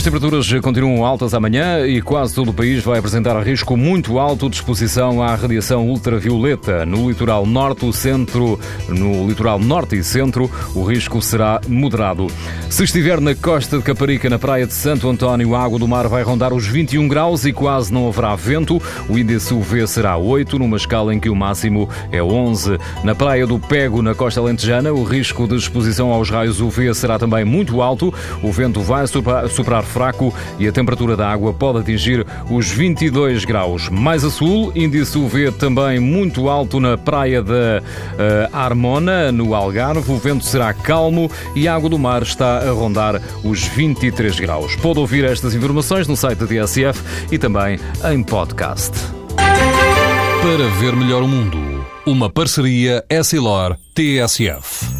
As temperaturas continuam altas amanhã e quase todo o país vai apresentar risco muito alto de exposição à radiação ultravioleta. No litoral norte, o centro, no litoral norte e centro, o risco será moderado. Se estiver na costa de Caparica, na praia de Santo António, a água do mar vai rondar os 21 graus e quase não haverá vento. O índice UV será 8, numa escala em que o máximo é 11. Na praia do Pego, na costa alentejana, o risco de exposição aos raios UV será também muito alto. O vento vai superar fraco e a temperatura da água pode atingir os 22 graus. Mais a sul, índice UV também muito alto na praia da uh, Armona, no Algarve. O vento será calmo e a água do mar está a rondar os 23 graus. Pode ouvir estas informações no site da TSF e também em podcast. Para ver melhor o mundo, uma parceria Essilor-TSF.